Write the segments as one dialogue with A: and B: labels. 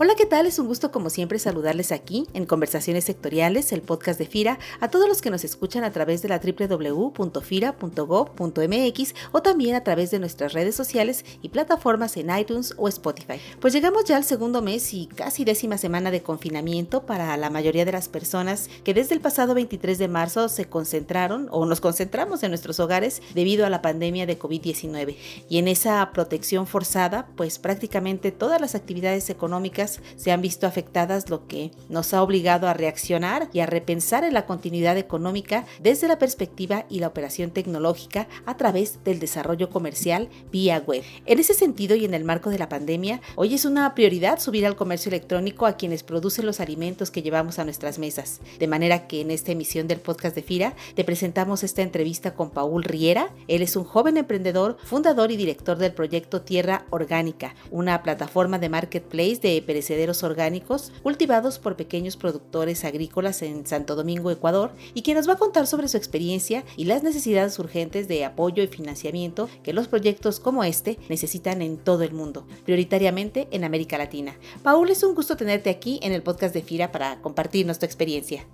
A: Hola, ¿qué tal? Es un gusto como siempre saludarles aquí en Conversaciones Sectoriales, el podcast de FIRA, a todos los que nos escuchan a través de la www.fira.gov.mx o también a través de nuestras redes sociales y plataformas en iTunes o Spotify. Pues llegamos ya al segundo mes y casi décima semana de confinamiento para la mayoría de las personas que desde el pasado 23 de marzo se concentraron o nos concentramos en nuestros hogares debido a la pandemia de COVID-19. Y en esa protección forzada, pues prácticamente todas las actividades económicas se han visto afectadas, lo que nos ha obligado a reaccionar y a repensar en la continuidad económica desde la perspectiva y la operación tecnológica a través del desarrollo comercial vía web. En ese sentido y en el marco de la pandemia, hoy es una prioridad subir al comercio electrónico a quienes producen los alimentos que llevamos a nuestras mesas. De manera que en esta emisión del podcast de FIRA te presentamos esta entrevista con Paul Riera. Él es un joven emprendedor, fundador y director del proyecto Tierra Orgánica, una plataforma de marketplace de perecederos orgánicos cultivados por pequeños productores agrícolas en Santo Domingo, Ecuador, y quien nos va a contar sobre su experiencia y las necesidades urgentes de apoyo y financiamiento que los proyectos como este necesitan en todo el mundo, prioritariamente en América Latina. Paul, es un gusto tenerte aquí en el podcast de FIRA para compartirnos tu experiencia.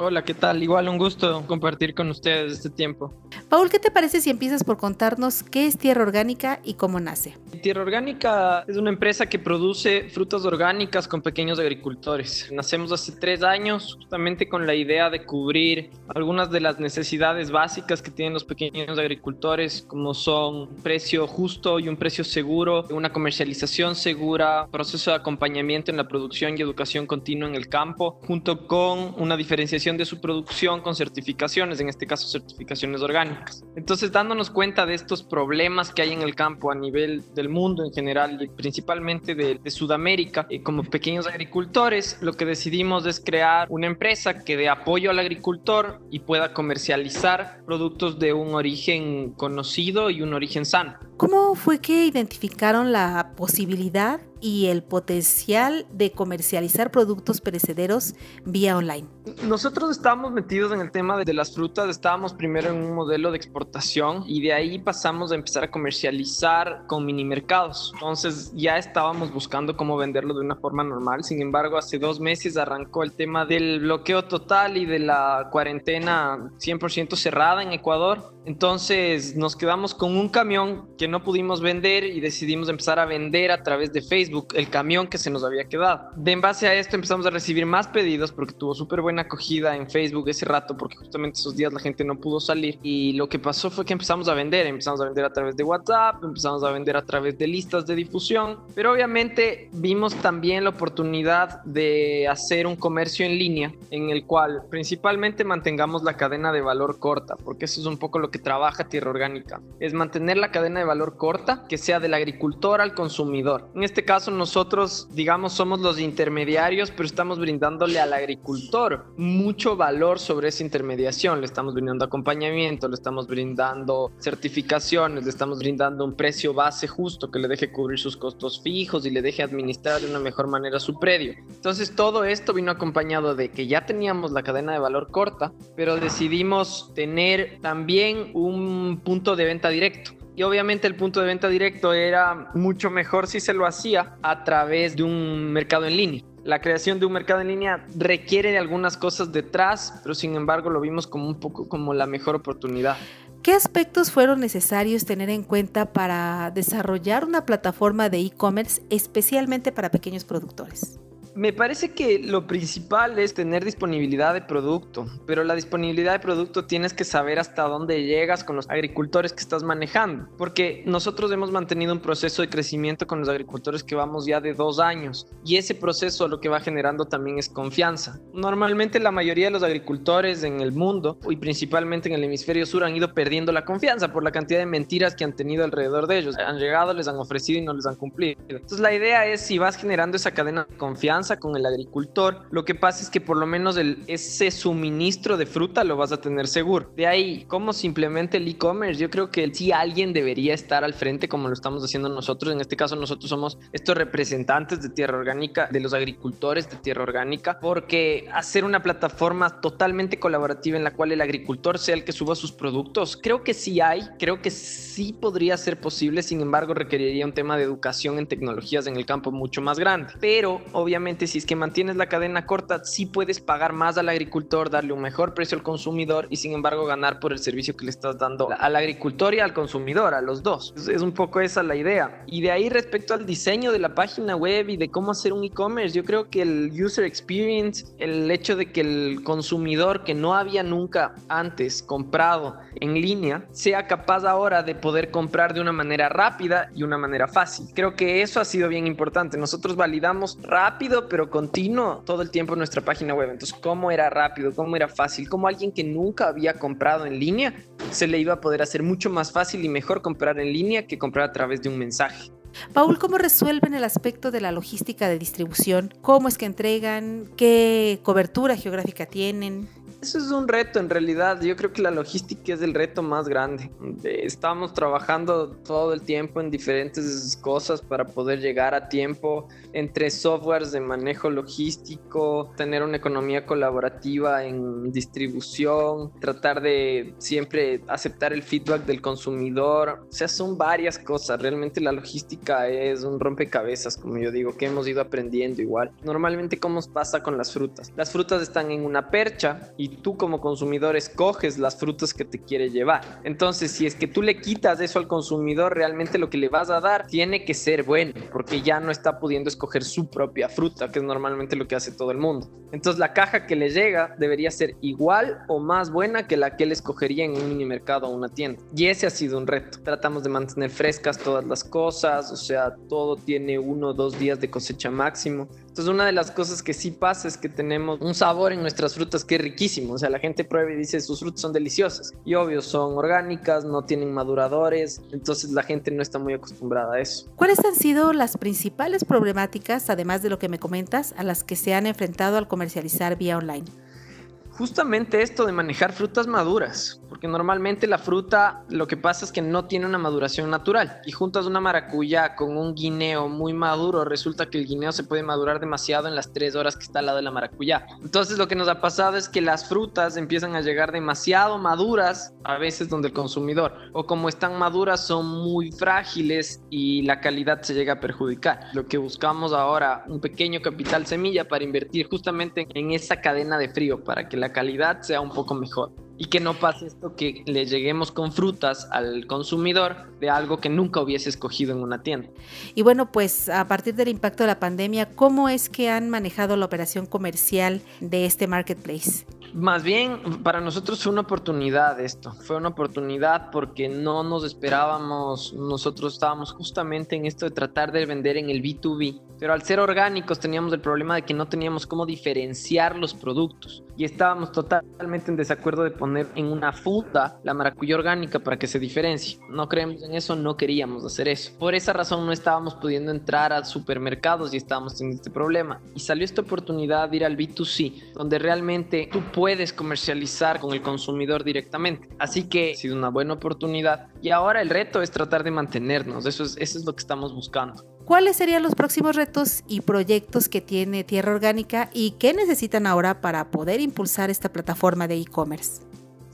B: Hola, ¿qué tal? Igual un gusto compartir con ustedes este tiempo.
A: Paul, ¿qué te parece si empiezas por contarnos qué es Tierra Orgánica y cómo nace?
B: Tierra Orgánica es una empresa que produce frutas orgánicas con pequeños agricultores. Nacemos hace tres años justamente con la idea de cubrir algunas de las necesidades básicas que tienen los pequeños agricultores, como son un precio justo y un precio seguro, una comercialización segura, proceso de acompañamiento en la producción y educación continua en el campo, junto con una diferenciación de su producción con certificaciones, en este caso certificaciones orgánicas. Entonces, dándonos cuenta de estos problemas que hay en el campo a nivel del mundo en general y principalmente de, Sudamérica, y como pequeños agricultores, lo que decidimos es crear una empresa que dé apoyo al agricultor y pueda comercializar productos de un origen conocido y un origen sano.
A: ¿Cómo fue que identificaron la posibilidad y el potencial de comercializar productos perecederos vía online?
B: Nosotros estábamos metidos en el tema de las frutas, estábamos primero en un modelo de exportación y de ahí pasamos a empezar a comercializar con mini mercados. Entonces ya estábamos buscando cómo venderlo de una forma normal. Sin embargo, hace dos meses arrancó el tema del bloqueo total y de la cuarentena 100% cerrada en Ecuador. Entonces nos quedamos con un camión que no pudimos vender y decidimos empezar a vender a través de Facebook el camión que se nos había quedado. De en base a esto empezamos a recibir más pedidos porque tuvo súper buena acogida en Facebook ese rato porque justamente esos días la gente no pudo salir y lo que pasó fue que empezamos a vender, empezamos a vender a través de WhatsApp, empezamos a vender a través de listas de difusión, pero obviamente vimos también la oportunidad de hacer un comercio en línea en el cual principalmente mantengamos la cadena de valor corta porque eso es un poco lo que trabaja Tierra Orgánica, es mantener la cadena de valor corta que sea del agricultor al consumidor. En este caso nosotros, digamos, somos los intermediarios, pero estamos brindándole al agricultor mucho valor sobre esa intermediación. Le estamos brindando acompañamiento, le estamos brindando certificaciones, le estamos brindando un precio base justo que le deje cubrir sus costos fijos y le deje administrar de una mejor manera su predio. Entonces todo esto vino acompañado de que ya teníamos la cadena de valor corta, pero decidimos tener también un punto de venta directo. Y obviamente el punto de venta directo era mucho mejor si se lo hacía a través de un mercado en línea. La creación de un mercado en línea requiere de algunas cosas detrás, pero sin embargo lo vimos como un poco como la mejor oportunidad.
A: ¿Qué aspectos fueron necesarios tener en cuenta para desarrollar una plataforma de e-commerce especialmente para pequeños productores?
B: Me parece que lo principal es tener disponibilidad de producto, pero la disponibilidad de producto tienes que saber hasta dónde llegas con los agricultores que estás manejando, porque nosotros hemos mantenido un proceso de crecimiento con los agricultores que vamos ya de dos años y ese proceso lo que va generando también es confianza. Normalmente la mayoría de los agricultores en el mundo y principalmente en el hemisferio sur han ido perdiendo la confianza por la cantidad de mentiras que han tenido alrededor de ellos. Han llegado, les han ofrecido y no les han cumplido. Entonces la idea es si vas generando esa cadena de confianza, con el agricultor, lo que pasa es que por lo menos el, ese suministro de fruta lo vas a tener seguro. De ahí, ¿cómo simplemente el e-commerce? Yo creo que sí alguien debería estar al frente como lo estamos haciendo nosotros. En este caso nosotros somos estos representantes de tierra orgánica, de los agricultores de tierra orgánica, porque hacer una plataforma totalmente colaborativa en la cual el agricultor sea el que suba sus productos, creo que sí hay, creo que sí podría ser posible, sin embargo requeriría un tema de educación en tecnologías en el campo mucho más grande. Pero obviamente si es que mantienes la cadena corta, sí puedes pagar más al agricultor, darle un mejor precio al consumidor y sin embargo ganar por el servicio que le estás dando al agricultor y al consumidor, a los dos. Es, un poco esa la idea. Y de ahí respecto al diseño de la página web y de cómo hacer un e-commerce, yo creo que el user experience, el hecho de que el consumidor que no había nunca antes comprado en línea, sea capaz ahora de poder comprar de una manera rápida y una manera fácil. Creo que eso ha sido bien importante. Nosotros validamos rápido, pero continuo todo el tiempo nuestra página web. Entonces, ¿cómo era rápido? ¿Cómo era fácil? ¿Cómo alguien que nunca había comprado en línea se le iba a poder hacer mucho más fácil y mejor comprar en línea que comprar a través de un mensaje?
A: Paul, ¿cómo resuelven el aspecto de la logística de distribución? ¿Cómo es que entregan? ¿Qué cobertura geográfica tienen?
B: Eso es un reto en realidad. Yo creo que la logística es el reto más grande. Estamos trabajando todo el tiempo en diferentes cosas para poder llegar a tiempo entre softwares de manejo logístico, tener una economía colaborativa en distribución, tratar de siempre aceptar el feedback del consumidor. O sea, son varias cosas. Realmente la logística es un rompecabezas, como yo digo, que hemos ido aprendiendo igual. Normalmente, ¿cómo pasa con las frutas? Las frutas están en una percha y tú como consumidor escoges las frutas que te quiere llevar. Entonces, si es que tú le quitas eso al consumidor, realmente lo que le vas a dar tiene que ser bueno, porque ya no está pudiendo escoger su propia fruta, que es normalmente lo que hace todo el mundo. Entonces, la caja que le llega debería ser igual o más buena que la que él escogería en un mini mercado o una tienda. Y ese ha sido un reto. Tratamos de mantener frescas todas las cosas, o sea, todo tiene uno o dos días de cosecha máximo. Entonces una de las cosas que sí pasa es que tenemos un sabor en nuestras frutas que es riquísimo. O sea, la gente prueba y dice sus frutas son deliciosas. Y obvio, son orgánicas, no tienen maduradores. Entonces la gente no está muy acostumbrada a eso.
A: ¿Cuáles han sido las principales problemáticas, además de lo que me comentas, a las que se han enfrentado al comercializar vía online?
B: Justamente esto de manejar frutas maduras, porque normalmente la fruta lo que pasa es que no tiene una maduración natural y juntas una maracuyá con un guineo muy maduro, resulta que el guineo se puede madurar demasiado en las tres horas que está al lado de la maracuyá. Entonces lo que nos ha pasado es que las frutas empiezan a llegar demasiado maduras a veces donde el consumidor o como están maduras son muy frágiles y la calidad se llega a perjudicar. Lo que buscamos ahora, un pequeño capital semilla para invertir justamente en esa cadena de frío para que la calidad sea un poco mejor y que no pase esto que le lleguemos con frutas al consumidor de algo que nunca hubiese escogido en una tienda.
A: Y bueno, pues a partir del impacto de la pandemia, ¿cómo es que han manejado la operación comercial de este marketplace?
B: Más bien, para nosotros fue una oportunidad esto, fue una oportunidad porque no nos esperábamos, nosotros estábamos justamente en esto de tratar de vender en el B2B, pero al ser orgánicos teníamos el problema de que no teníamos cómo diferenciar los productos y estábamos totalmente en desacuerdo de poner en una funda la maracuyá orgánica para que se diferencie. No creemos en eso, no queríamos hacer eso. Por esa razón no estábamos pudiendo entrar a supermercados y estábamos teniendo este problema. Y salió esta oportunidad de ir al B2C, donde realmente tú puedes comercializar con el consumidor directamente. Así que ha sido una buena oportunidad. Y ahora el reto es tratar de mantenernos. Eso es, eso es lo que estamos buscando.
A: ¿Cuáles serían los próximos retos y proyectos que tiene Tierra Orgánica y qué necesitan ahora para poder impulsar esta plataforma de e-commerce?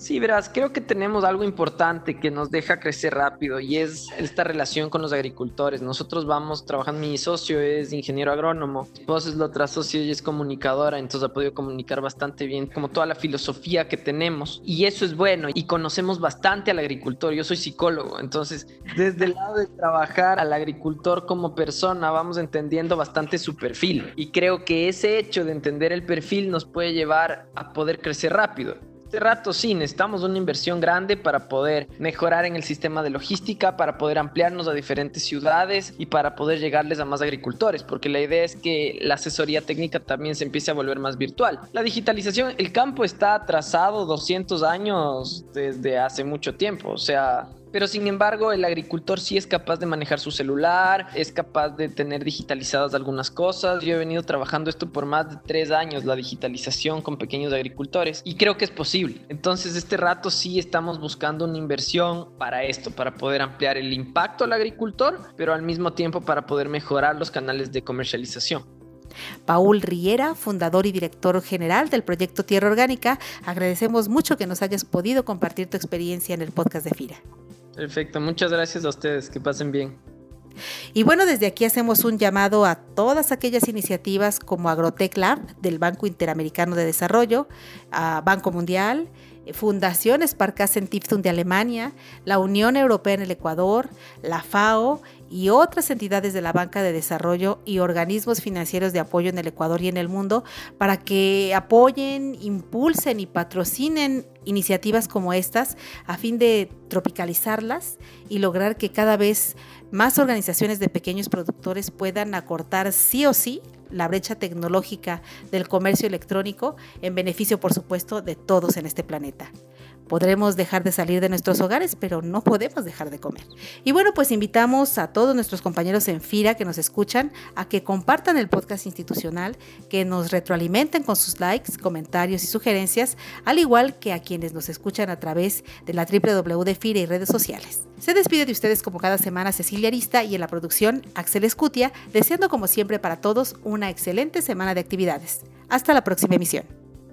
B: Sí, verás, creo que tenemos algo importante que nos deja crecer rápido y es esta relación con los agricultores. Nosotros vamos trabajando, mi socio es ingeniero agrónomo, mi esposa es la otra socio y es comunicadora, entonces ha podido comunicar bastante bien como toda la filosofía que tenemos y eso es bueno y conocemos bastante al agricultor. Yo soy psicólogo, entonces desde el lado de trabajar al agricultor como persona vamos entendiendo bastante su perfil y creo que ese hecho de entender el perfil nos puede llevar a poder crecer rápido este rato sí, necesitamos una inversión grande para poder mejorar en el sistema de logística, para poder ampliarnos a diferentes ciudades y para poder llegarles a más agricultores, porque la idea es que la asesoría técnica también se empiece a volver más virtual. La digitalización, el campo está atrasado 200 años desde hace mucho tiempo, o sea, pero sin embargo el agricultor sí es capaz de manejar su celular, es capaz de tener digitalizadas algunas cosas. Yo he venido trabajando esto por más de tres años, la digitalización con pequeños agricultores, y creo que es posible. Entonces, este rato sí estamos buscando una inversión para esto, para poder ampliar el impacto al agricultor, pero al mismo tiempo para poder mejorar los canales de comercialización.
A: Paul Riera, fundador y director general del proyecto Tierra Orgánica, agradecemos mucho que nos hayas podido compartir tu experiencia en el podcast de FIRA.
B: Perfecto, muchas gracias a ustedes, que pasen bien.
A: Y bueno, desde aquí hacemos un llamado a todas aquellas iniciativas como Agrotech Lab del Banco Interamericano de Desarrollo, Banco Mundial, Fundación Sparkassen Stiftung de Alemania, la Unión Europea en el Ecuador, la FAO y otras entidades de la banca de desarrollo y organismos financieros de apoyo en el Ecuador y en el mundo para que apoyen, impulsen y patrocinen iniciativas como estas a fin de tropicalizarlas y lograr que cada vez más organizaciones de pequeños productores puedan acortar sí o sí la brecha tecnológica del comercio electrónico en beneficio, por supuesto, de todos en este planeta. Podremos dejar de salir de nuestros hogares, pero no podemos dejar de comer. Y bueno, pues invitamos a todos nuestros compañeros en FIRA que nos escuchan a que compartan el podcast institucional, que nos retroalimenten con sus likes, comentarios y sugerencias, al igual que a quienes nos escuchan a través de la www de FIRA y redes sociales. Se despide de ustedes como cada semana Cecilia Arista y en la producción Axel Escutia, deseando como siempre para todos una excelente semana de actividades. Hasta la próxima emisión.